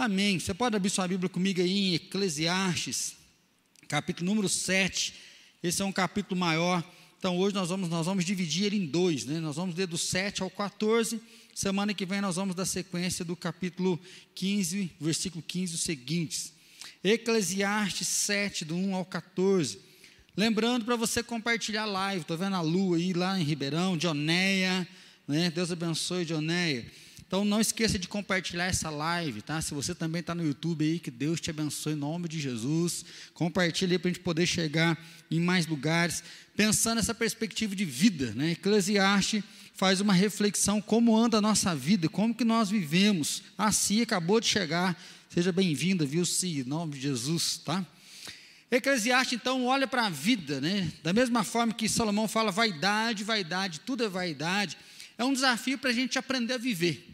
Amém. Você pode abrir sua Bíblia comigo aí em Eclesiastes, capítulo número 7. Esse é um capítulo maior. Então hoje nós vamos, nós vamos dividir ele em dois, né? Nós vamos ler do 7 ao 14. Semana que vem nós vamos dar sequência do capítulo 15, versículo 15 os seguintes. Eclesiastes 7, do 1 ao 14. Lembrando para você compartilhar live, estou vendo a Lu aí lá em Ribeirão, Dioneia, né? Deus abençoe Dioneia. Então não esqueça de compartilhar essa live, tá? Se você também está no YouTube aí, que Deus te abençoe em nome de Jesus. Compartilhe para a gente poder chegar em mais lugares, pensando nessa perspectiva de vida, né? Eclesiastes faz uma reflexão como anda a nossa vida, como que nós vivemos. A Cia acabou de chegar, seja bem-vinda, viu, Cia, em nome de Jesus, tá? Eclesiastes, então, olha para a vida, né? Da mesma forma que Salomão fala vaidade, vaidade, tudo é vaidade. É um desafio para a gente aprender a viver.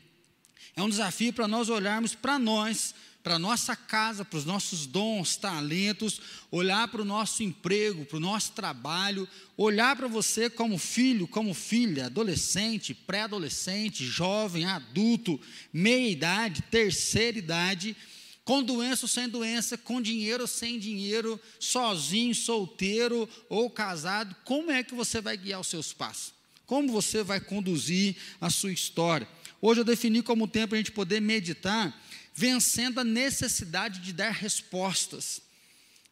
É um desafio para nós olharmos para nós, para nossa casa, para os nossos dons, talentos, olhar para o nosso emprego, para o nosso trabalho, olhar para você como filho, como filha, adolescente, pré-adolescente, jovem, adulto, meia idade, terceira idade com doença ou sem doença, com dinheiro ou sem dinheiro, sozinho, solteiro ou casado, como é que você vai guiar os seus passos? Como você vai conduzir a sua história? Hoje eu defini como tempo a gente poder meditar, vencendo a necessidade de dar respostas.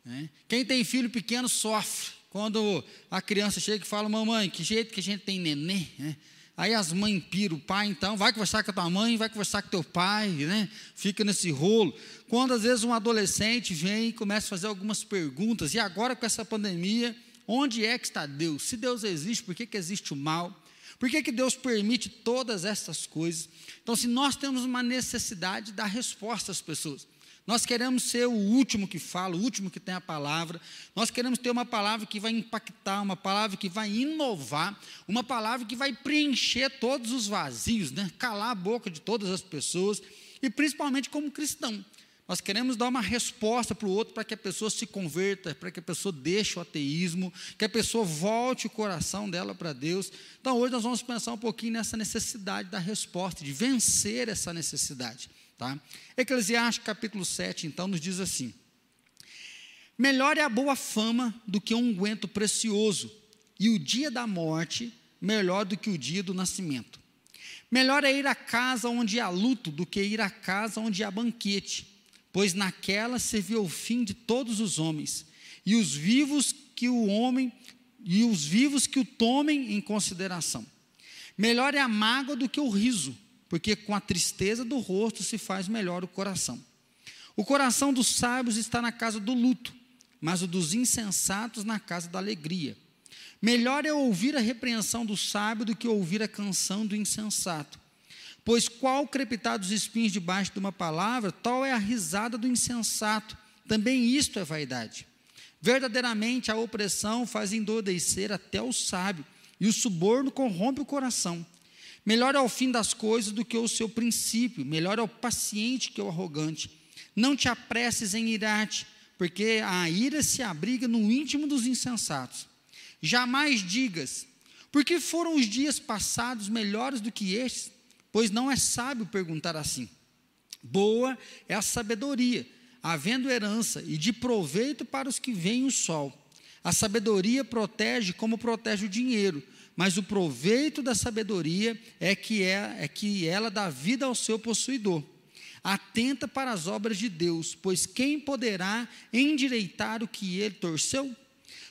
Né? Quem tem filho pequeno sofre. Quando a criança chega e fala, mamãe, que jeito que a gente tem neném? Né? Aí as mães piram, o pai então, vai conversar com a tua mãe, vai conversar com teu pai, né? Fica nesse rolo. Quando às vezes um adolescente vem e começa a fazer algumas perguntas, e agora com essa pandemia, onde é que está Deus? Se Deus existe, por que, que existe o mal? Por que, que Deus permite todas essas coisas? Então, se nós temos uma necessidade de dar resposta às pessoas, nós queremos ser o último que fala, o último que tem a palavra. Nós queremos ter uma palavra que vai impactar, uma palavra que vai inovar, uma palavra que vai preencher todos os vazios, né? calar a boca de todas as pessoas, e principalmente como cristão. Nós queremos dar uma resposta para o outro para que a pessoa se converta, para que a pessoa deixe o ateísmo, que a pessoa volte o coração dela para Deus. Então hoje nós vamos pensar um pouquinho nessa necessidade da resposta, de vencer essa necessidade. Tá? Eclesiastes capítulo 7, então, nos diz assim: Melhor é a boa fama do que um unguento precioso, e o dia da morte melhor do que o dia do nascimento. Melhor é ir à casa onde há luto do que ir à casa onde há banquete, pois naquela se vê o fim de todos os homens, e os vivos que o homem e os vivos que o tomem em consideração. Melhor é a mágoa do que o riso, porque com a tristeza do rosto se faz melhor o coração. O coração dos sábios está na casa do luto, mas o dos insensatos na casa da alegria. Melhor é ouvir a repreensão do sábio do que ouvir a canção do insensato. Pois qual crepitar dos espinhos debaixo de uma palavra, tal é a risada do insensato. Também isto é vaidade. Verdadeiramente a opressão faz endoidecer até o sábio, e o suborno corrompe o coração. Melhor é o fim das coisas do que o seu princípio, melhor é o paciente que o arrogante. Não te apresses em irar-te, porque a ira se abriga no íntimo dos insensatos. Jamais digas, porque foram os dias passados melhores do que estes? Pois não é sábio perguntar assim. Boa é a sabedoria, havendo herança e de proveito para os que veem o sol. A sabedoria protege como protege o dinheiro mas o proveito da sabedoria é que, é, é que ela dá vida ao seu possuidor. Atenta para as obras de Deus, pois quem poderá endireitar o que ele torceu?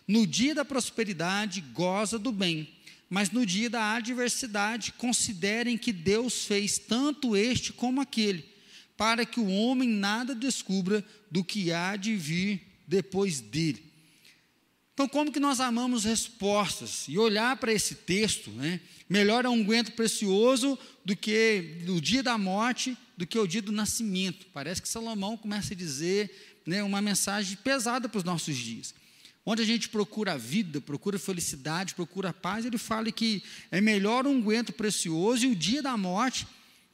No dia da prosperidade, goza do bem, mas no dia da adversidade, considerem que Deus fez tanto este como aquele, para que o homem nada descubra do que há de vir depois dele. Então, como que nós amamos respostas? E olhar para esse texto, né? Melhor é um unguento precioso do que o dia da morte, do que o dia do nascimento. Parece que Salomão começa a dizer né, uma mensagem pesada para os nossos dias. Onde a gente procura a vida, procura felicidade, procura paz, ele fala que é melhor um unguento precioso e o dia da morte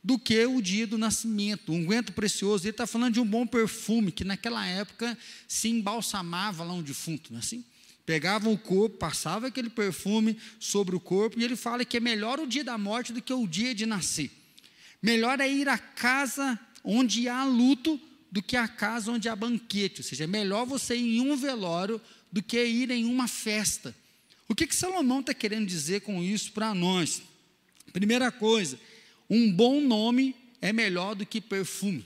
do que o dia do nascimento. O unguento precioso, ele está falando de um bom perfume, que naquela época se embalsamava lá um defunto, não é assim? Pegavam o corpo, passava aquele perfume sobre o corpo, e ele fala que é melhor o dia da morte do que o dia de nascer. Melhor é ir à casa onde há luto do que a casa onde há banquete. Ou seja, é melhor você ir em um velório do que ir em uma festa. O que, que Salomão está querendo dizer com isso para nós? Primeira coisa, um bom nome é melhor do que perfume.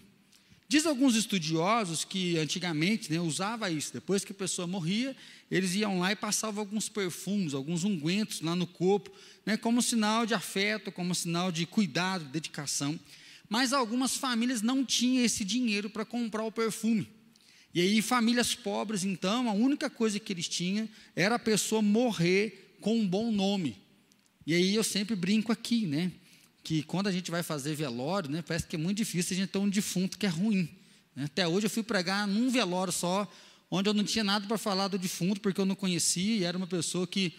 Diz alguns estudiosos que antigamente né, usava isso. Depois que a pessoa morria, eles iam lá e passavam alguns perfumes, alguns ungüentos lá no corpo, né, como sinal de afeto, como sinal de cuidado, dedicação. Mas algumas famílias não tinham esse dinheiro para comprar o perfume. E aí, famílias pobres, então, a única coisa que eles tinham era a pessoa morrer com um bom nome. E aí eu sempre brinco aqui, né? Que quando a gente vai fazer velório, né? Parece que é muito difícil a gente ter um defunto que é ruim. Né? Até hoje eu fui pregar num velório só, onde eu não tinha nada para falar do defunto, porque eu não conhecia, e era uma pessoa que,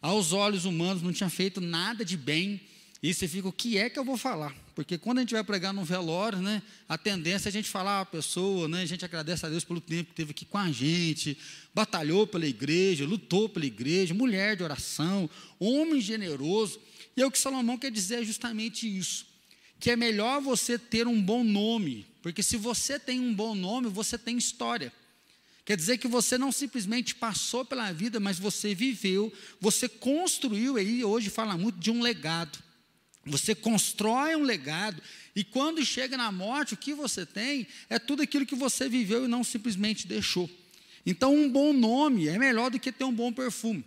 aos olhos humanos, não tinha feito nada de bem. E você fica, o que é que eu vou falar? Porque quando a gente vai pregar num velório, né, a tendência é a gente falar a pessoa, né, a gente agradece a Deus pelo tempo que teve aqui com a gente, batalhou pela igreja, lutou pela igreja, mulher de oração, homem generoso. E é o que Salomão quer dizer é justamente isso, que é melhor você ter um bom nome, porque se você tem um bom nome, você tem história. Quer dizer que você não simplesmente passou pela vida, mas você viveu, você construiu, aí hoje fala muito de um legado. Você constrói um legado, e quando chega na morte, o que você tem é tudo aquilo que você viveu e não simplesmente deixou. Então, um bom nome é melhor do que ter um bom perfume.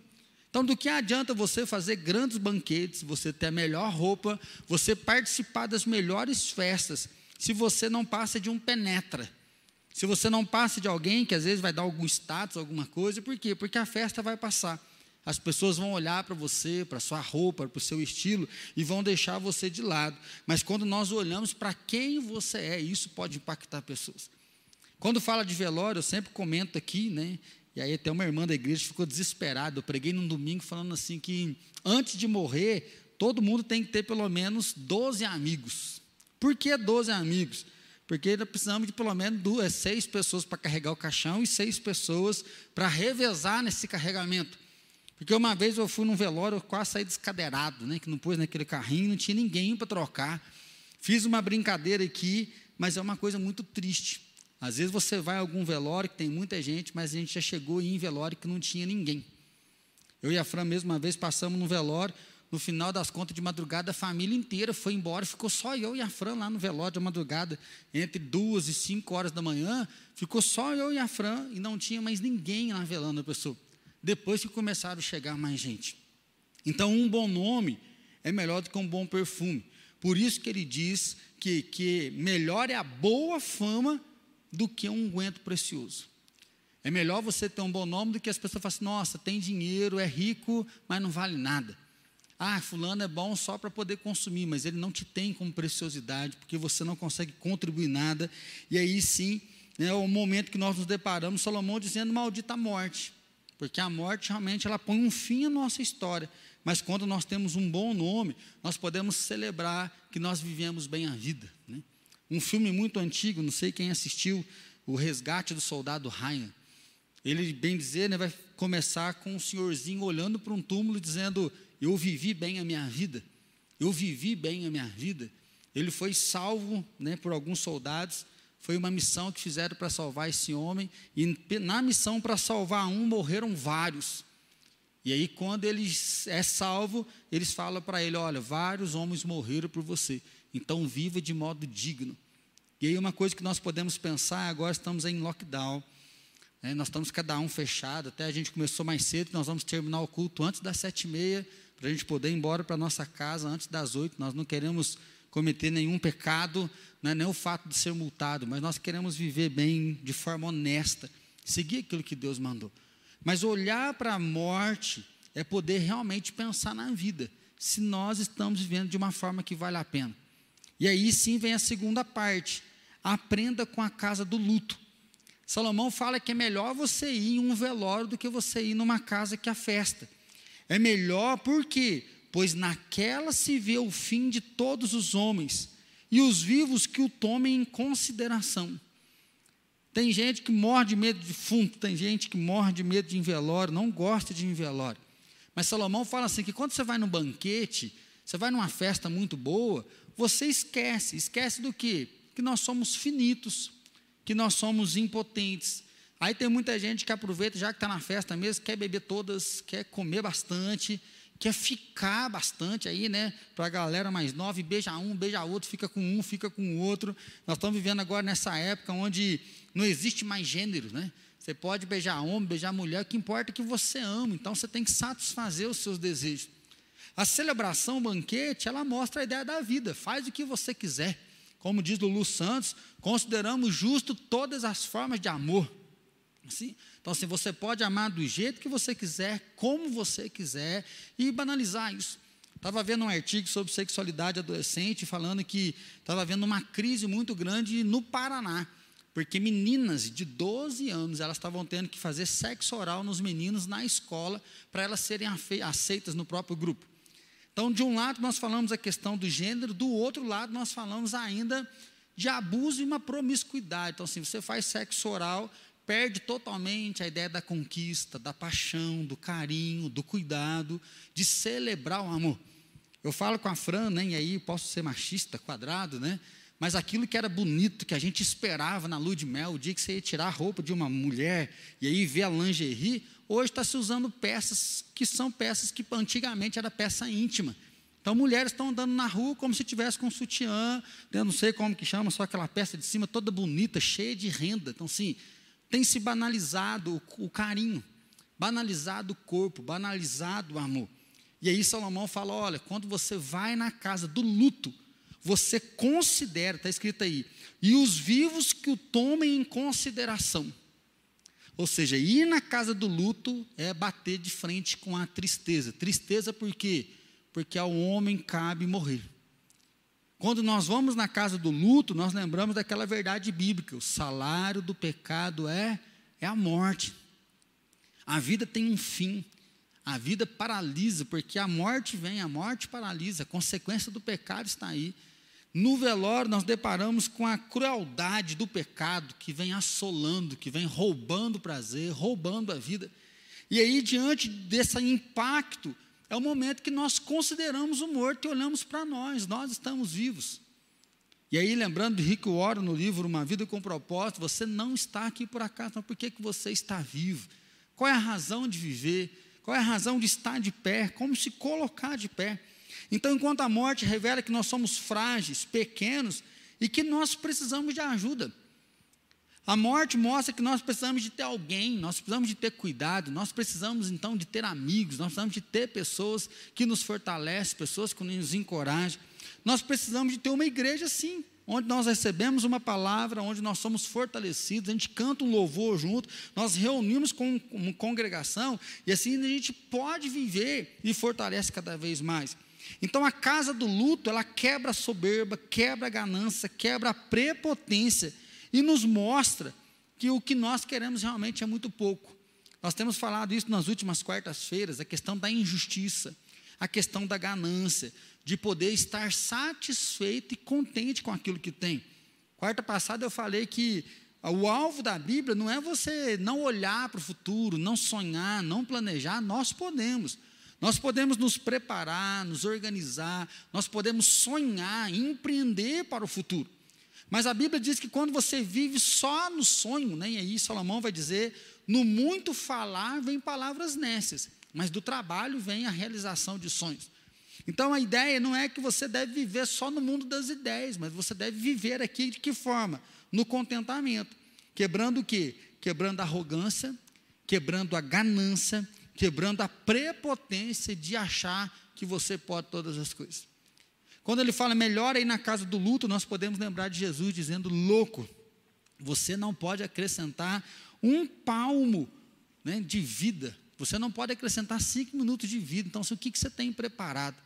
Então, do que adianta você fazer grandes banquetes, você ter a melhor roupa, você participar das melhores festas, se você não passa de um penetra? Se você não passa de alguém que às vezes vai dar algum status, alguma coisa, por quê? Porque a festa vai passar. As pessoas vão olhar para você, para sua roupa, para o seu estilo e vão deixar você de lado. Mas quando nós olhamos para quem você é, isso pode impactar pessoas. Quando fala de velório, eu sempre comento aqui, né? E aí até uma irmã da igreja ficou desesperada. Eu preguei num domingo falando assim que antes de morrer, todo mundo tem que ter pelo menos 12 amigos. Por que 12 amigos? Porque precisamos de pelo menos duas, seis pessoas para carregar o caixão e seis pessoas para revezar nesse carregamento. Porque uma vez eu fui num velório, eu quase saí descadeirado, né? Que não pôs naquele carrinho, não tinha ninguém para trocar. Fiz uma brincadeira aqui, mas é uma coisa muito triste. Às vezes você vai a algum velório que tem muita gente, mas a gente já chegou em velório que não tinha ninguém. Eu e a Fran, mesmo uma vez, passamos no velório, no final das contas de madrugada, a família inteira foi embora, ficou só eu e a Fran lá no velório de madrugada, entre duas e cinco horas da manhã, ficou só eu e a Fran, e não tinha mais ninguém lá velando a pessoa depois que começaram a chegar mais gente. Então, um bom nome é melhor do que um bom perfume. Por isso que ele diz que, que melhor é a boa fama do que um unguento precioso. É melhor você ter um bom nome do que as pessoas falam assim, nossa, tem dinheiro, é rico, mas não vale nada. Ah, fulano é bom só para poder consumir, mas ele não te tem como preciosidade, porque você não consegue contribuir nada. E aí sim, é o momento que nós nos deparamos, Salomão dizendo, maldita morte. Porque a morte realmente ela põe um fim à nossa história. Mas quando nós temos um bom nome, nós podemos celebrar que nós vivemos bem a vida. Né? Um filme muito antigo, não sei quem assistiu, O Resgate do Soldado Ryan. Ele, bem dizer, né, vai começar com um senhorzinho olhando para um túmulo dizendo: Eu vivi bem a minha vida. Eu vivi bem a minha vida. Ele foi salvo né, por alguns soldados foi uma missão que fizeram para salvar esse homem, e na missão para salvar um, morreram vários. E aí, quando ele é salvo, eles falam para ele: Olha, vários homens morreram por você, então viva de modo digno. E aí, uma coisa que nós podemos pensar, agora estamos em lockdown, né, nós estamos cada um fechado, até a gente começou mais cedo, nós vamos terminar o culto antes das sete e meia, para a gente poder ir embora para nossa casa antes das oito. Nós não queremos cometer nenhum pecado, não é nem o fato de ser multado, mas nós queremos viver bem, de forma honesta, seguir aquilo que Deus mandou. Mas olhar para a morte é poder realmente pensar na vida, se nós estamos vivendo de uma forma que vale a pena. E aí sim vem a segunda parte: aprenda com a casa do luto. Salomão fala que é melhor você ir em um velório do que você ir numa casa que é festa. É melhor por quê? Pois naquela se vê o fim de todos os homens e os vivos que o tomem em consideração. Tem gente que morre de medo de defunto, tem gente que morre de medo de envelório, não gosta de envelório. Mas Salomão fala assim: que quando você vai num banquete, você vai numa festa muito boa, você esquece. Esquece do que? que nós somos finitos, que nós somos impotentes. Aí tem muita gente que aproveita, já que está na festa mesmo, quer beber todas, quer comer bastante, quer ficar bastante aí, né? Para a galera mais nova, beija um, beija outro, fica com um, fica com o outro. Nós estamos vivendo agora nessa época onde não existe mais gênero, né? Você pode beijar homem, beijar mulher, o que importa é que você ama, então você tem que satisfazer os seus desejos. A celebração, o banquete, ela mostra a ideia da vida, faz o que você quiser. Como diz Lulu Santos, consideramos justo todas as formas de amor. Assim, então, assim, você pode amar do jeito que você quiser, como você quiser, e banalizar isso. Estava vendo um artigo sobre sexualidade adolescente, falando que estava havendo uma crise muito grande no Paraná, porque meninas de 12 anos, elas estavam tendo que fazer sexo oral nos meninos na escola, para elas serem aceitas no próprio grupo. Então, de um lado, nós falamos a questão do gênero, do outro lado, nós falamos ainda de abuso e uma promiscuidade. Então, assim, você faz sexo oral perde totalmente a ideia da conquista, da paixão, do carinho, do cuidado, de celebrar o amor. Eu falo com a Fran, né, e aí posso ser machista, quadrado, né? Mas aquilo que era bonito, que a gente esperava na lua de mel, o dia que você ia tirar a roupa de uma mulher e aí ver a lingerie, hoje está se usando peças que são peças que antigamente era peça íntima. Então, mulheres estão andando na rua como se tivesse com um sutiã, eu não sei como que chama, só aquela peça de cima toda bonita, cheia de renda. Então, assim, tem se banalizado o, carinho, banalizado o corpo, banalizado o amor. E aí Salomão fala: olha, quando você vai na casa do luto, você considera, está escrito aí, e os vivos que o tomem em consideração. Ou seja, ir na casa do luto é bater de frente com a tristeza. Tristeza por quê? Porque ao homem cabe morrer. Quando nós vamos na casa do luto, nós lembramos daquela verdade bíblica: o salário do pecado é, é a morte. A vida tem um fim. A vida paralisa, porque a morte vem, a morte paralisa, a consequência do pecado está aí. No velório, nós deparamos com a crueldade do pecado que vem assolando, que vem roubando o prazer, roubando a vida. E aí, diante desse impacto, é o momento que nós consideramos o morto e olhamos para nós, nós estamos vivos. E aí, lembrando de Rick Warren no livro Uma Vida com Propósito, você não está aqui por acaso, mas por que, que você está vivo? Qual é a razão de viver? Qual é a razão de estar de pé? Como se colocar de pé? Então, enquanto a morte revela que nós somos frágeis, pequenos e que nós precisamos de ajuda. A morte mostra que nós precisamos de ter alguém, nós precisamos de ter cuidado, nós precisamos então de ter amigos, nós precisamos de ter pessoas que nos fortalecem, pessoas que nos encorajam. Nós precisamos de ter uma igreja assim, onde nós recebemos uma palavra, onde nós somos fortalecidos, a gente canta um louvor junto, nós reunimos com uma congregação e assim a gente pode viver e fortalece cada vez mais. Então a casa do luto, ela quebra a soberba, quebra a ganância, quebra a prepotência e nos mostra que o que nós queremos realmente é muito pouco. Nós temos falado isso nas últimas quartas-feiras, a questão da injustiça, a questão da ganância, de poder estar satisfeito e contente com aquilo que tem. Quarta passada eu falei que o alvo da Bíblia não é você não olhar para o futuro, não sonhar, não planejar, nós podemos. Nós podemos nos preparar, nos organizar, nós podemos sonhar, empreender para o futuro. Mas a Bíblia diz que quando você vive só no sonho, né, e aí Salomão vai dizer: no muito falar vem palavras nécias, mas do trabalho vem a realização de sonhos. Então a ideia não é que você deve viver só no mundo das ideias, mas você deve viver aqui de que forma? No contentamento. Quebrando o quê? Quebrando a arrogância, quebrando a ganância, quebrando a prepotência de achar que você pode todas as coisas. Quando ele fala melhor aí na casa do luto, nós podemos lembrar de Jesus dizendo: louco, você não pode acrescentar um palmo né, de vida, você não pode acrescentar cinco minutos de vida. Então, o que, que você tem preparado?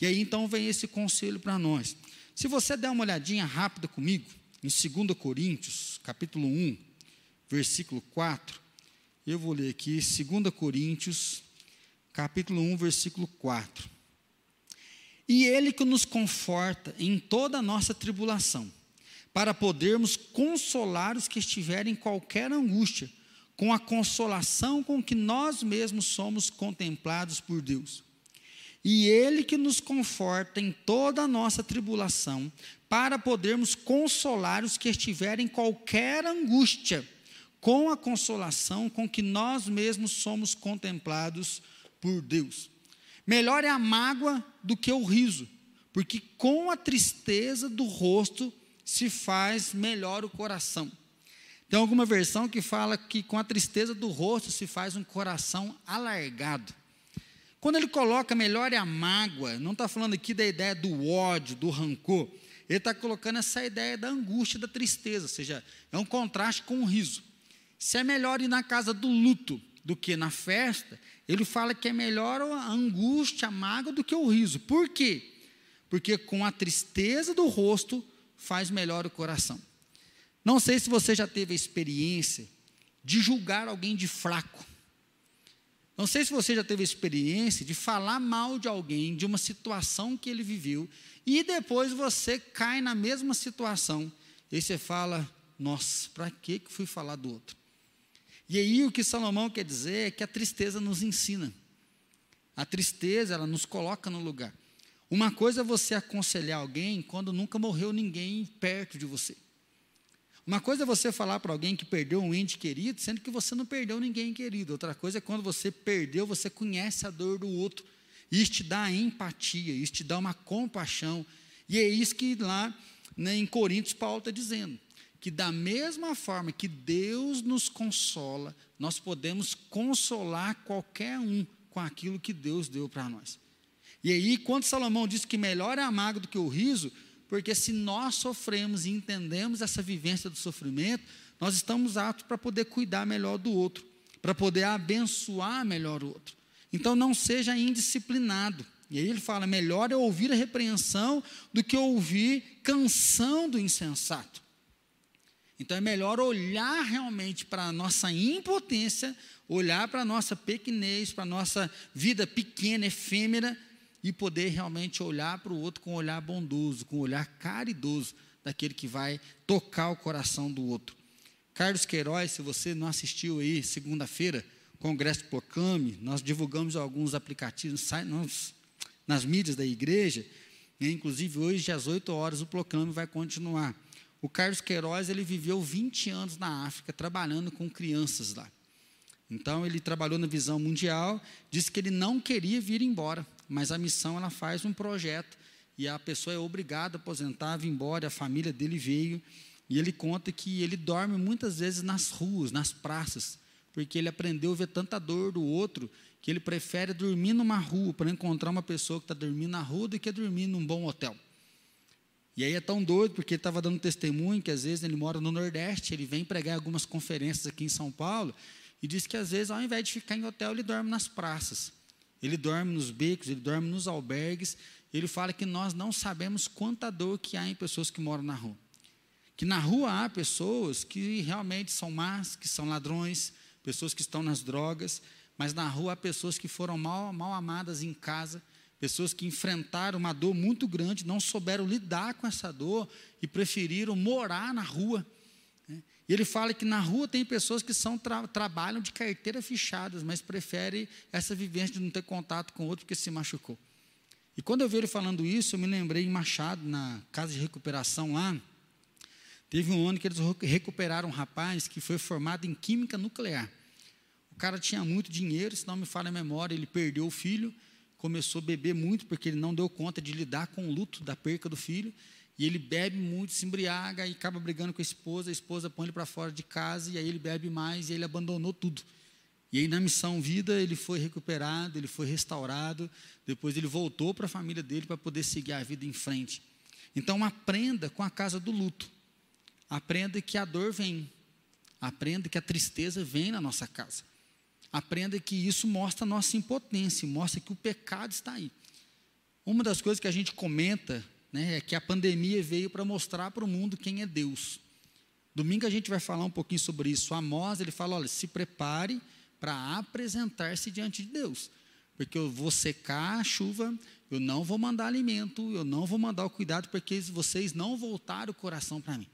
E aí então vem esse conselho para nós. Se você der uma olhadinha rápida comigo, em 2 Coríntios, capítulo 1, versículo 4, eu vou ler aqui, 2 Coríntios, capítulo 1, versículo 4. E Ele que nos conforta em toda a nossa tribulação, para podermos consolar os que estiverem em qualquer angústia, com a consolação com que nós mesmos somos contemplados por Deus. E Ele que nos conforta em toda a nossa tribulação, para podermos consolar os que estiverem em qualquer angústia, com a consolação com que nós mesmos somos contemplados por Deus. Melhor é a mágoa do que o riso, porque com a tristeza do rosto se faz melhor o coração. Tem alguma versão que fala que com a tristeza do rosto se faz um coração alargado. Quando ele coloca melhor é a mágoa, não está falando aqui da ideia do ódio, do rancor. Ele está colocando essa ideia da angústia, da tristeza, ou seja, é um contraste com o riso. Se é melhor ir na casa do luto do que na festa, ele fala que é melhor a angústia, a mágoa do que o riso. Por quê? Porque com a tristeza do rosto faz melhor o coração. Não sei se você já teve a experiência de julgar alguém de fraco. Não sei se você já teve a experiência de falar mal de alguém, de uma situação que ele viveu, e depois você cai na mesma situação, e você fala: Nossa, para que fui falar do outro? E aí o que Salomão quer dizer é que a tristeza nos ensina. A tristeza, ela nos coloca no lugar. Uma coisa é você aconselhar alguém quando nunca morreu ninguém perto de você. Uma coisa é você falar para alguém que perdeu um ente querido, sendo que você não perdeu ninguém querido. Outra coisa é quando você perdeu, você conhece a dor do outro. Isso te dá empatia, isso te dá uma compaixão. E é isso que lá né, em Coríntios Paulo está dizendo. Que da mesma forma que Deus nos consola, nós podemos consolar qualquer um com aquilo que Deus deu para nós. E aí, quando Salomão diz que melhor é a mágoa do que o riso, porque se nós sofremos e entendemos essa vivência do sofrimento, nós estamos aptos para poder cuidar melhor do outro, para poder abençoar melhor o outro. Então, não seja indisciplinado. E aí ele fala: melhor é ouvir a repreensão do que ouvir canção do insensato. Então é melhor olhar realmente para a nossa impotência, olhar para a nossa pequenez, para a nossa vida pequena, efêmera, e poder realmente olhar para o outro com um olhar bondoso, com um olhar caridoso, daquele que vai tocar o coração do outro. Carlos Queiroz, se você não assistiu aí, segunda-feira, Congresso Proclame, nós divulgamos alguns aplicativos nas, nas mídias da igreja, né, inclusive hoje às 8 horas o Proclame vai continuar. O Carlos Queiroz, ele viveu 20 anos na África, trabalhando com crianças lá. Então, ele trabalhou na visão mundial, disse que ele não queria vir embora, mas a missão ela faz um projeto e a pessoa é obrigada a aposentar, vir embora, a família dele veio, e ele conta que ele dorme muitas vezes nas ruas, nas praças, porque ele aprendeu a ver tanta dor do outro, que ele prefere dormir numa rua para encontrar uma pessoa que está dormindo na rua do que dormir num bom hotel. E aí é tão doido, porque ele estava dando testemunho que às vezes ele mora no Nordeste, ele vem pregar algumas conferências aqui em São Paulo, e diz que às vezes, ao invés de ficar em hotel, ele dorme nas praças. Ele dorme nos becos, ele dorme nos albergues. Ele fala que nós não sabemos quanta dor que há em pessoas que moram na rua. Que na rua há pessoas que realmente são más, que são ladrões, pessoas que estão nas drogas, mas na rua há pessoas que foram mal, mal amadas em casa, pessoas que enfrentaram uma dor muito grande, não souberam lidar com essa dor e preferiram morar na rua. E ele fala que na rua tem pessoas que são tra trabalham de carteira fechadas, mas preferem essa vivência de não ter contato com outro porque se machucou. E quando eu vi ele falando isso, eu me lembrei em Machado, na casa de recuperação lá. Teve um ano que eles recuperaram um rapaz que foi formado em química nuclear. O cara tinha muito dinheiro, se não me falha a memória, ele perdeu o filho, começou a beber muito porque ele não deu conta de lidar com o luto da perca do filho e ele bebe muito, se embriaga e acaba brigando com a esposa. A esposa põe ele para fora de casa e aí ele bebe mais e ele abandonou tudo. E aí na missão vida ele foi recuperado, ele foi restaurado. Depois ele voltou para a família dele para poder seguir a vida em frente. Então aprenda com a casa do luto. Aprenda que a dor vem. Aprenda que a tristeza vem na nossa casa. Aprenda que isso mostra a nossa impotência, mostra que o pecado está aí. Uma das coisas que a gente comenta né, é que a pandemia veio para mostrar para o mundo quem é Deus. Domingo a gente vai falar um pouquinho sobre isso. Amós, ele fala, olha, se prepare para apresentar-se diante de Deus. Porque eu vou secar a chuva, eu não vou mandar alimento, eu não vou mandar o cuidado, porque vocês não voltaram o coração para mim.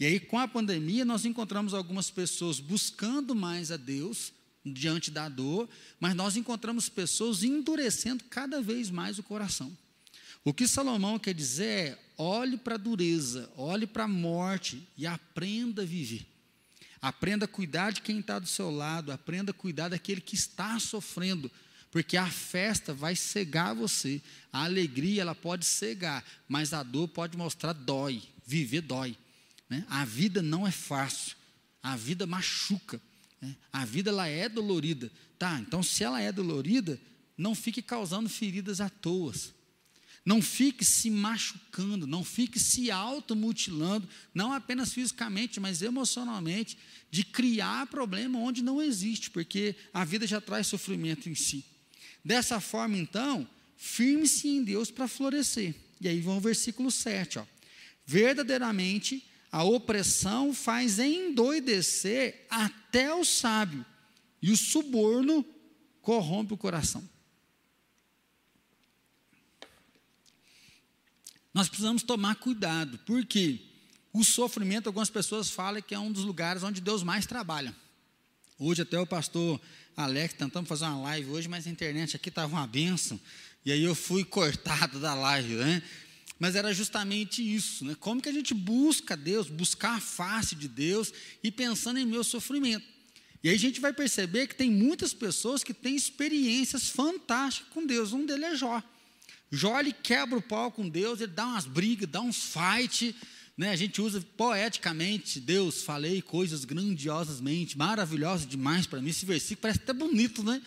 E aí, com a pandemia, nós encontramos algumas pessoas buscando mais a Deus diante da dor, mas nós encontramos pessoas endurecendo cada vez mais o coração. O que Salomão quer dizer é: olhe para a dureza, olhe para a morte e aprenda a viver. Aprenda a cuidar de quem está do seu lado, aprenda a cuidar daquele que está sofrendo, porque a festa vai cegar você, a alegria ela pode cegar, mas a dor pode mostrar dói, viver dói. Né? A vida não é fácil, a vida machuca? A vida ela é dolorida. Tá, então se ela é dolorida, não fique causando feridas à toa. Não fique se machucando, não fique se automutilando, não apenas fisicamente, mas emocionalmente, de criar problema onde não existe, porque a vida já traz sofrimento em si. Dessa forma, então, firme-se em Deus para florescer. E aí vem o versículo 7, ó. Verdadeiramente, a opressão faz endoidecer até o sábio, e o suborno corrompe o coração. Nós precisamos tomar cuidado, porque o sofrimento, algumas pessoas falam que é um dos lugares onde Deus mais trabalha. Hoje até o pastor Alex tentamos fazer uma live hoje, mas a internet aqui estava uma benção, e aí eu fui cortado da live, né? Mas era justamente isso, né? Como que a gente busca Deus, buscar a face de Deus e pensando em meu sofrimento. E aí a gente vai perceber que tem muitas pessoas que têm experiências fantásticas com Deus. Um deles é Jó. Jó ele quebra o pau com Deus, ele dá umas brigas, dá uns fight, né? A gente usa poeticamente, Deus, falei coisas grandiosamente, maravilhosas demais para mim. Esse versículo parece até bonito, né?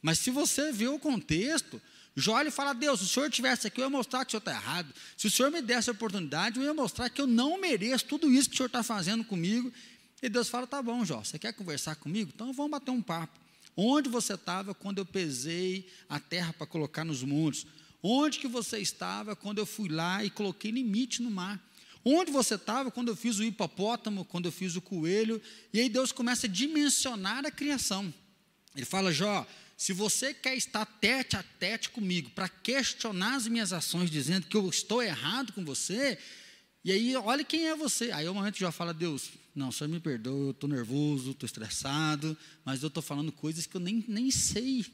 Mas se você vê o contexto, Jó ele fala: Deus, se o senhor estivesse aqui, eu ia mostrar que o senhor está errado. Se o senhor me desse a oportunidade, eu ia mostrar que eu não mereço tudo isso que o senhor está fazendo comigo. E Deus fala: Tá bom, Jó, você quer conversar comigo? Então vamos bater um papo. Onde você estava quando eu pesei a terra para colocar nos montes? Onde que você estava quando eu fui lá e coloquei limite no mar? Onde você estava quando eu fiz o hipopótamo, quando eu fiz o coelho? E aí Deus começa a dimensionar a criação. Ele fala, Jó, se você quer estar tete a tete comigo para questionar as minhas ações, dizendo que eu estou errado com você, e aí olha quem é você. Aí é o momento que Jó fala, Deus, não, só me perdoa, eu estou nervoso, estou estressado, mas eu estou falando coisas que eu nem, nem sei.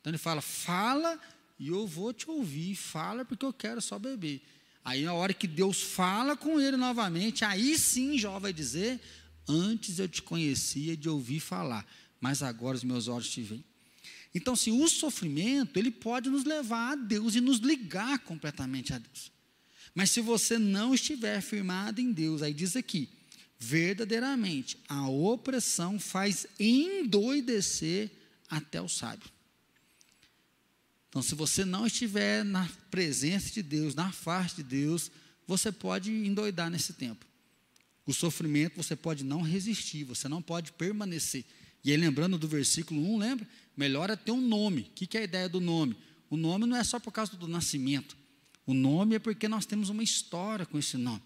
Então ele fala, fala e eu vou te ouvir, fala porque eu quero só beber. Aí, na hora que Deus fala com ele novamente, aí sim Jó vai dizer: Antes eu te conhecia de ouvir falar, mas agora os meus olhos te veem. Então, se o sofrimento, ele pode nos levar a Deus e nos ligar completamente a Deus. Mas se você não estiver firmado em Deus, aí diz aqui, verdadeiramente, a opressão faz endoidecer até o sábio. Então, se você não estiver na presença de Deus, na face de Deus, você pode endoidar nesse tempo. O sofrimento você pode não resistir, você não pode permanecer. E aí, lembrando do versículo 1, lembra? Melhor é ter um nome. O que é a ideia do nome? O nome não é só por causa do nascimento. O nome é porque nós temos uma história com esse nome.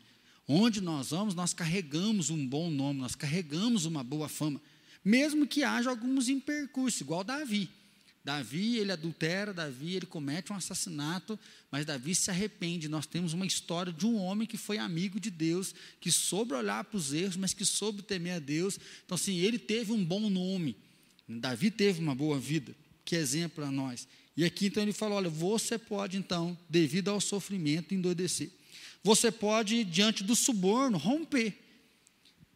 Onde nós vamos, nós carregamos um bom nome, nós carregamos uma boa fama. Mesmo que haja alguns impercursos, igual Davi. Davi, ele adultera, Davi, ele comete um assassinato, mas Davi se arrepende. Nós temos uma história de um homem que foi amigo de Deus, que soube olhar para os erros, mas que soube temer a Deus. Então, assim, ele teve um bom nome. Davi teve uma boa vida. Que exemplo a nós. E aqui, então, ele fala: olha, você pode, então, devido ao sofrimento, endoidecer. Você pode, diante do suborno, romper.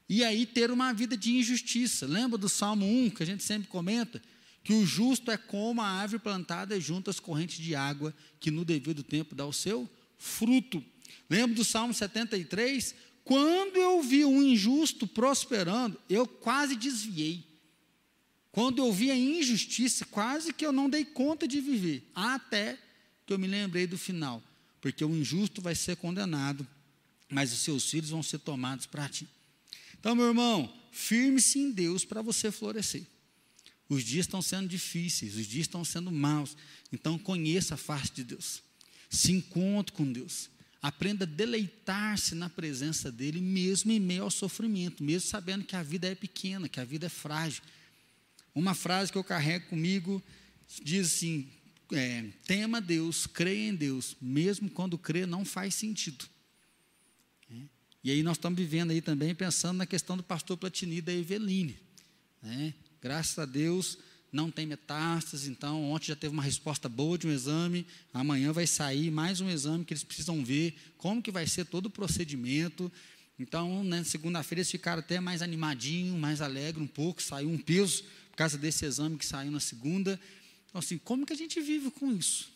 E aí ter uma vida de injustiça. Lembra do Salmo 1, que a gente sempre comenta? que o justo é como a árvore plantada junto às correntes de água, que no devido tempo dá o seu fruto. Lembra do Salmo 73? Quando eu vi um injusto prosperando, eu quase desviei. Quando eu vi a injustiça, quase que eu não dei conta de viver, até que eu me lembrei do final, porque o injusto vai ser condenado, mas os seus filhos vão ser tomados para ti. Então, meu irmão, firme-se em Deus para você florescer. Os dias estão sendo difíceis, os dias estão sendo maus. Então conheça a face de Deus. Se encontre com Deus. Aprenda a deleitar-se na presença dEle, mesmo em meio ao sofrimento, mesmo sabendo que a vida é pequena, que a vida é frágil. Uma frase que eu carrego comigo diz assim: é, tema Deus, creia em Deus, mesmo quando crer não faz sentido. É. E aí nós estamos vivendo aí também pensando na questão do pastor Platini da Eveline. Né? graças a Deus, não tem metástase, então ontem já teve uma resposta boa de um exame, amanhã vai sair mais um exame que eles precisam ver como que vai ser todo o procedimento. Então, né, segunda-feira eles ficaram até mais animadinho, mais alegre um pouco, saiu um peso por causa desse exame que saiu na segunda. Então, assim, como que a gente vive com isso?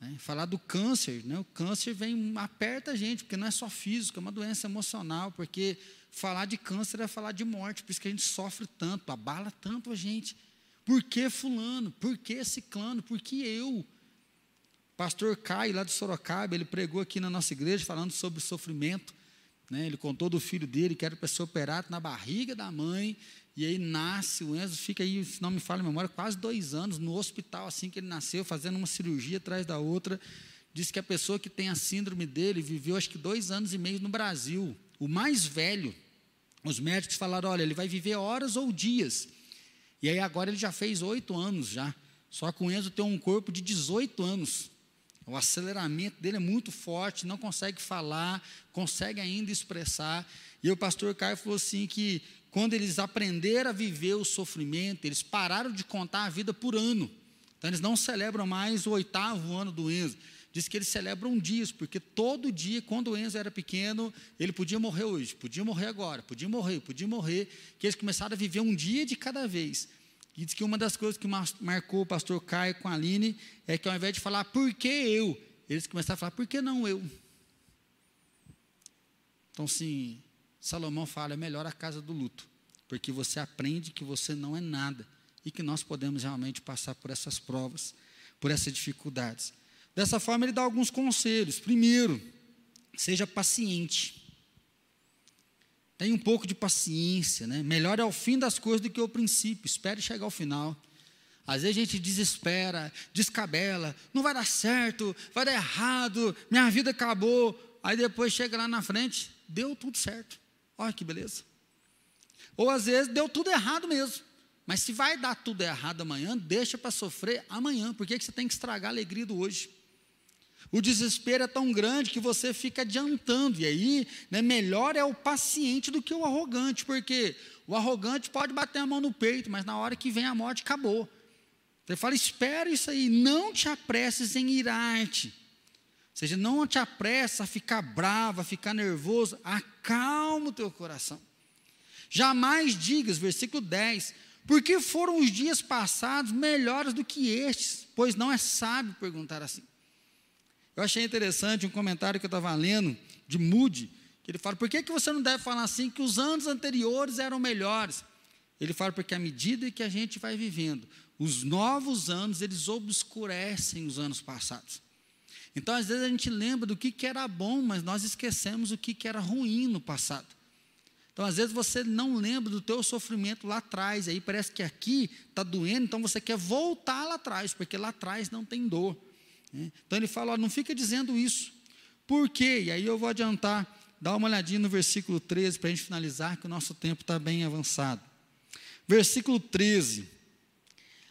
Né? Falar do câncer, né? o câncer vem, aperta a gente, porque não é só físico, é uma doença emocional, porque falar de câncer é falar de morte, por isso que a gente sofre tanto, abala tanto a gente. Por que fulano? Por que ciclano? Por que eu? Pastor Caio, lá de Sorocaba, ele pregou aqui na nossa igreja falando sobre sofrimento. Né? Ele contou do filho dele que era para ser operado na barriga da mãe, e aí nasce, o Enzo fica aí, se não me falha a memória, quase dois anos no hospital assim que ele nasceu, fazendo uma cirurgia atrás da outra. Diz que a pessoa que tem a síndrome dele viveu acho que dois anos e meio no Brasil. O mais velho, os médicos falaram: olha, ele vai viver horas ou dias. E aí agora ele já fez oito anos já. Só que o Enzo tem um corpo de 18 anos. O aceleramento dele é muito forte, não consegue falar, consegue ainda expressar. E o pastor Caio falou assim que quando eles aprenderam a viver o sofrimento, eles pararam de contar a vida por ano. Então eles não celebram mais o oitavo ano do Enzo. Diz que eles celebram dias, porque todo dia, quando o Enzo era pequeno, ele podia morrer hoje, podia morrer agora, podia morrer, podia morrer, que eles começaram a viver um dia de cada vez. E diz que uma das coisas que marcou o pastor Caio com a Aline é que ao invés de falar por que eu, eles começaram a falar por que não eu. Então, sim, Salomão fala: é melhor a casa do luto, porque você aprende que você não é nada e que nós podemos realmente passar por essas provas, por essas dificuldades. Dessa forma, ele dá alguns conselhos. Primeiro, seja paciente. Tenha um pouco de paciência, né? Melhor é o fim das coisas do que o princípio. Espere chegar ao final. Às vezes a gente desespera, descabela, não vai dar certo, vai dar errado, minha vida acabou. Aí depois chega lá na frente, deu tudo certo. Olha que beleza. Ou às vezes deu tudo errado mesmo. Mas se vai dar tudo errado amanhã, deixa para sofrer amanhã. Por que, que você tem que estragar a alegria do hoje? O desespero é tão grande que você fica adiantando. E aí, né, melhor é o paciente do que o arrogante, porque o arrogante pode bater a mão no peito, mas na hora que vem a morte, acabou. Ele fala: espera isso aí, não te apresses em irar-te. Ou seja, não te apressa a ficar bravo, a ficar nervoso, acalma o teu coração. Jamais digas, versículo 10, porque foram os dias passados melhores do que estes? Pois não é sábio perguntar assim. Eu achei interessante um comentário que eu estava lendo, de Moody, que ele fala: por que, que você não deve falar assim que os anos anteriores eram melhores? Ele fala porque à medida que a gente vai vivendo, os novos anos, eles obscurecem os anos passados. Então, às vezes, a gente lembra do que, que era bom, mas nós esquecemos o que, que era ruim no passado. Então, às vezes, você não lembra do teu sofrimento lá atrás, aí parece que aqui está doendo, então você quer voltar lá atrás, porque lá atrás não tem dor. Né? Então ele fala: ó, não fica dizendo isso. Por quê? E aí eu vou adiantar, dá uma olhadinha no versículo 13 para a gente finalizar, que o nosso tempo está bem avançado. Versículo 13: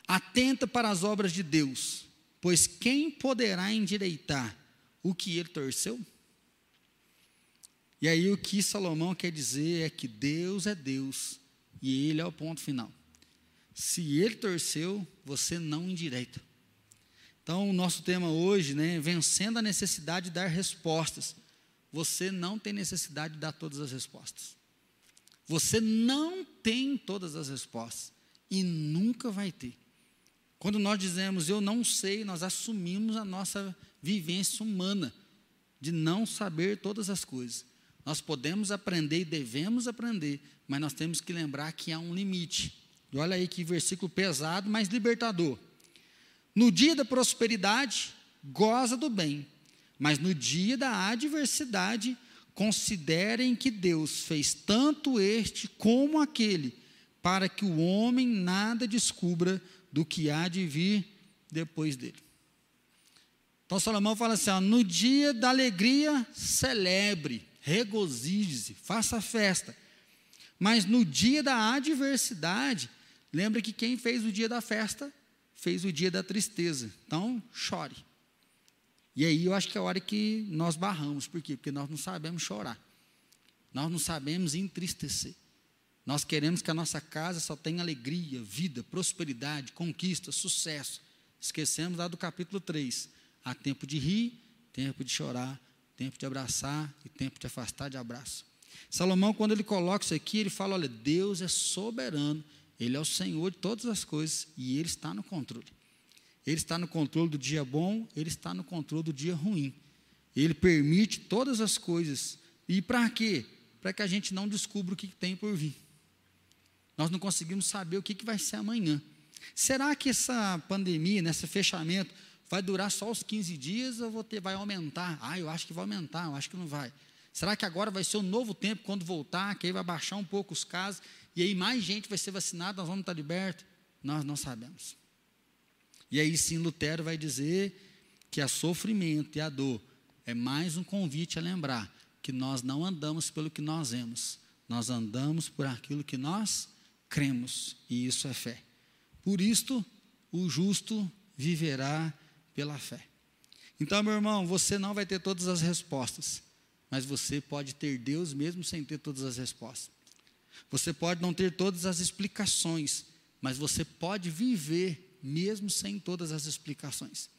Atenta para as obras de Deus, pois quem poderá endireitar o que ele torceu? E aí o que Salomão quer dizer é que Deus é Deus e Ele é o ponto final. Se Ele torceu, você não endireita. Então, o nosso tema hoje, né, vencendo a necessidade de dar respostas. Você não tem necessidade de dar todas as respostas. Você não tem todas as respostas e nunca vai ter. Quando nós dizemos eu não sei, nós assumimos a nossa vivência humana de não saber todas as coisas. Nós podemos aprender e devemos aprender, mas nós temos que lembrar que há um limite. E olha aí que versículo pesado, mas libertador. No dia da prosperidade, goza do bem, mas no dia da adversidade, considerem que Deus fez tanto este como aquele, para que o homem nada descubra do que há de vir depois dele. Então Salomão fala assim: ó, no dia da alegria, celebre, regozije-se, faça festa. Mas no dia da adversidade, lembre que quem fez o dia da festa fez o dia da tristeza. Então, chore. E aí eu acho que é a hora que nós barramos. Por quê? Porque nós não sabemos chorar. Nós não sabemos entristecer. Nós queremos que a nossa casa só tenha alegria, vida, prosperidade, conquista, sucesso. Esquecemos lá do capítulo 3. Há tempo de rir, tempo de chorar, tempo de abraçar e tempo de afastar de abraço. Salomão, quando ele coloca isso aqui, ele fala: olha, Deus é soberano, Ele é o Senhor de todas as coisas e Ele está no controle. Ele está no controle do dia bom, Ele está no controle do dia ruim. Ele permite todas as coisas. E para quê? Para que a gente não descubra o que tem por vir. Nós não conseguimos saber o que vai ser amanhã. Será que essa pandemia, nesse fechamento, vai durar só os 15 dias ou ter, vai aumentar? Ah, eu acho que vai aumentar, eu acho que não vai. Será que agora vai ser um novo tempo quando voltar, que aí vai baixar um pouco os casos e aí mais gente vai ser vacinada, nós vamos estar libertos? Nós não sabemos. E aí sim Lutero vai dizer que a sofrimento e a dor é mais um convite a lembrar que nós não andamos pelo que nós vemos, nós andamos por aquilo que nós cremos, e isso é fé. Por isto, o justo viverá pela fé. Então, meu irmão, você não vai ter todas as respostas, mas você pode ter Deus mesmo sem ter todas as respostas. Você pode não ter todas as explicações, mas você pode viver mesmo sem todas as explicações.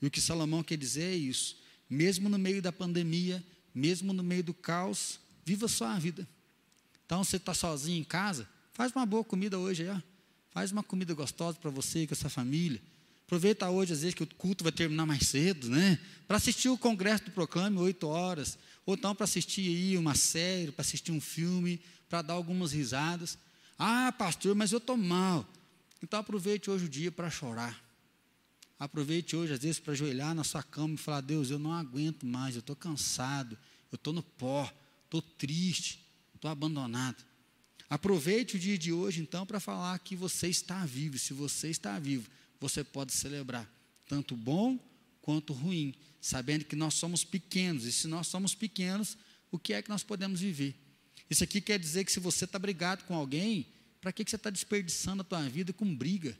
E o que Salomão quer dizer é isso: mesmo no meio da pandemia, mesmo no meio do caos, viva sua vida. Então, você está sozinho em casa, faz uma boa comida hoje ó. faz uma comida gostosa para você e com a sua família. Aproveita hoje, às vezes, que o culto vai terminar mais cedo, né? Para assistir o congresso do Proclame, oito horas. Ou então para assistir aí uma série, para assistir um filme, para dar algumas risadas. Ah, pastor, mas eu estou mal. Então aproveite hoje o dia para chorar. Aproveite hoje, às vezes, para ajoelhar na sua cama e falar: Deus, eu não aguento mais, eu estou cansado, eu estou no pó, estou triste, estou abandonado. Aproveite o dia de hoje, então, para falar que você está vivo. Se você está vivo, você pode celebrar, tanto bom quanto ruim, sabendo que nós somos pequenos, e se nós somos pequenos, o que é que nós podemos viver? Isso aqui quer dizer que se você está brigado com alguém, para que, que você está desperdiçando a tua vida com briga?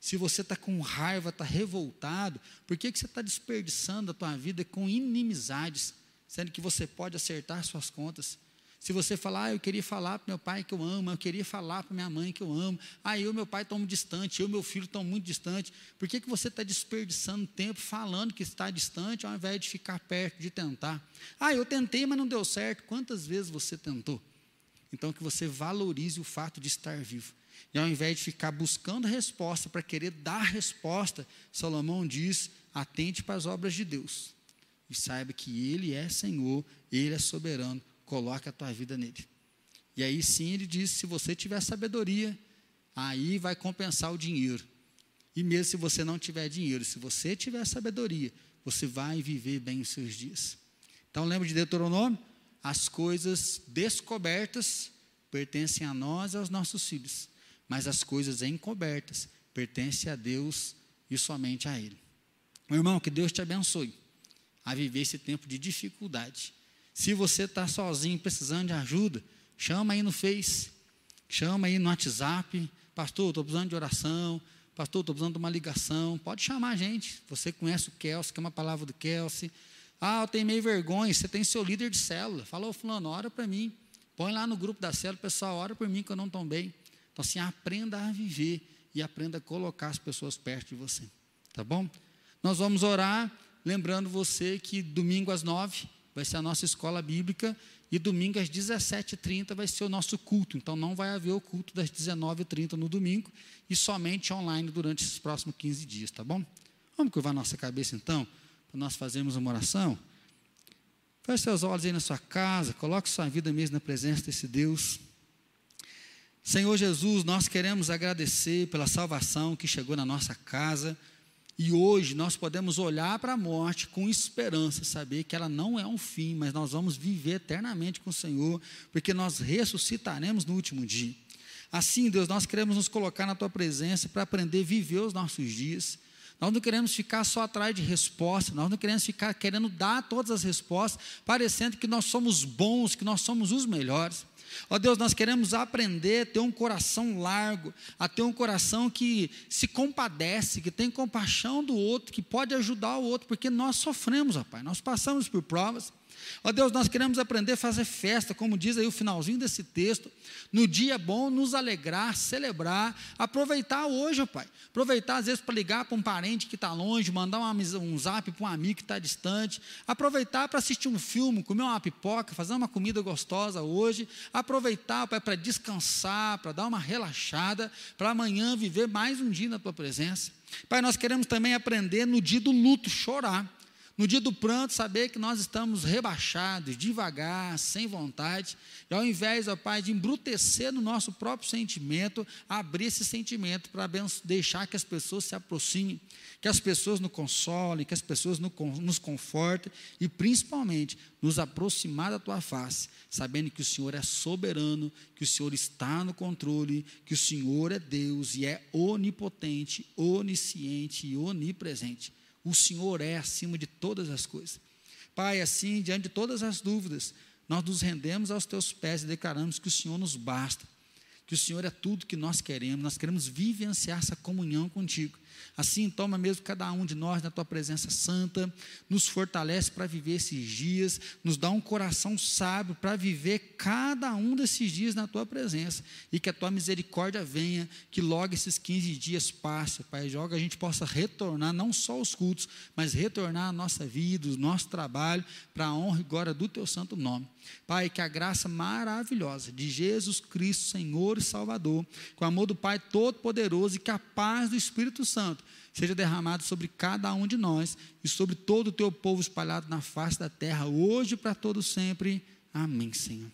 Se você está com raiva, está revoltado, por que, que você está desperdiçando a tua vida com inimizades, sendo que você pode acertar suas contas? Se você falar, ah, eu queria falar para meu pai que eu amo, eu queria falar para minha mãe que eu amo, ah, eu e meu pai estamos distantes, eu e meu filho estão muito distantes, por que, que você está desperdiçando tempo falando que está distante ao invés de ficar perto, de tentar? Ah, eu tentei, mas não deu certo. Quantas vezes você tentou? Então, que você valorize o fato de estar vivo. E ao invés de ficar buscando resposta para querer dar resposta, Salomão diz: atente para as obras de Deus. E saiba que Ele é Senhor, Ele é soberano coloque a tua vida nele. E aí sim ele diz: se você tiver sabedoria, aí vai compensar o dinheiro. E mesmo se você não tiver dinheiro, se você tiver sabedoria, você vai viver bem os seus dias. Então lembra de Deuteronômio? As coisas descobertas pertencem a nós e aos nossos filhos, mas as coisas encobertas pertencem a Deus e somente a Ele. Meu irmão, que Deus te abençoe a viver esse tempo de dificuldade se você está sozinho, precisando de ajuda, chama aí no Face, chama aí no WhatsApp. Pastor, estou precisando de oração. Pastor, estou precisando de uma ligação. Pode chamar a gente. Você conhece o Kelsey, que é uma palavra do Kelsey. Ah, eu tenho meio vergonha. Você tem seu líder de célula. Falou, fulano, ora para mim. Põe lá no grupo da célula, pessoal, ora por mim que eu não estou bem. Então, assim, aprenda a viver e aprenda a colocar as pessoas perto de você. Tá bom? Nós vamos orar, lembrando você que domingo às nove vai ser a nossa escola bíblica e domingo às 17h30 vai ser o nosso culto. Então não vai haver o culto das 19h30 no domingo e somente online durante esses próximos 15 dias, tá bom? Vamos curvar nossa cabeça então, para nós fazermos uma oração? Feche seus olhos aí na sua casa, coloque sua vida mesmo na presença desse Deus. Senhor Jesus, nós queremos agradecer pela salvação que chegou na nossa casa. E hoje nós podemos olhar para a morte com esperança, saber que ela não é um fim, mas nós vamos viver eternamente com o Senhor, porque nós ressuscitaremos no último dia. Assim, Deus, nós queremos nos colocar na tua presença para aprender a viver os nossos dias. Nós não queremos ficar só atrás de respostas, nós não queremos ficar querendo dar todas as respostas, parecendo que nós somos bons, que nós somos os melhores. Ó Deus, nós queremos aprender a ter um coração largo, a ter um coração que se compadece, que tem compaixão do outro, que pode ajudar o outro, porque nós sofremos, ó Pai, nós passamos por provas. Ó Deus, nós queremos aprender a fazer festa, como diz aí o finalzinho desse texto. No dia bom, nos alegrar, celebrar, aproveitar hoje, ó Pai. Aproveitar, às vezes, para ligar para um parente que está longe, mandar um zap para um amigo que está distante. Aproveitar para assistir um filme, comer uma pipoca, fazer uma comida gostosa hoje. Aproveitar, Pai, para descansar, para dar uma relaxada, para amanhã viver mais um dia na Tua presença. Pai, nós queremos também aprender no dia do luto, chorar. No dia do pranto, saber que nós estamos rebaixados, devagar, sem vontade, e ao invés, ó Pai, de embrutecer no nosso próprio sentimento, abrir esse sentimento para deixar que as pessoas se aproximem, que as pessoas nos consolem, que as pessoas nos confortem e principalmente nos aproximar da tua face, sabendo que o Senhor é soberano, que o Senhor está no controle, que o Senhor é Deus e é onipotente, onisciente e onipresente. O Senhor é acima de todas as coisas. Pai, assim, diante de todas as dúvidas, nós nos rendemos aos teus pés e declaramos que o Senhor nos basta, que o Senhor é tudo que nós queremos, nós queremos vivenciar essa comunhão contigo. Assim, toma mesmo cada um de nós na tua presença santa, nos fortalece para viver esses dias, nos dá um coração sábio para viver cada um desses dias na tua presença e que a tua misericórdia venha, que logo esses 15 dias passem, Pai, joga a gente possa retornar não só os cultos, mas retornar a nossa vida, o nosso trabalho para a honra e glória do teu santo nome. Pai, que a graça maravilhosa de Jesus Cristo, Senhor e Salvador, com o amor do Pai Todo-Poderoso e que a paz do Espírito Santo seja derramado sobre cada um de nós e sobre todo o teu povo espalhado na face da terra, hoje e para todo sempre. Amém, Senhor.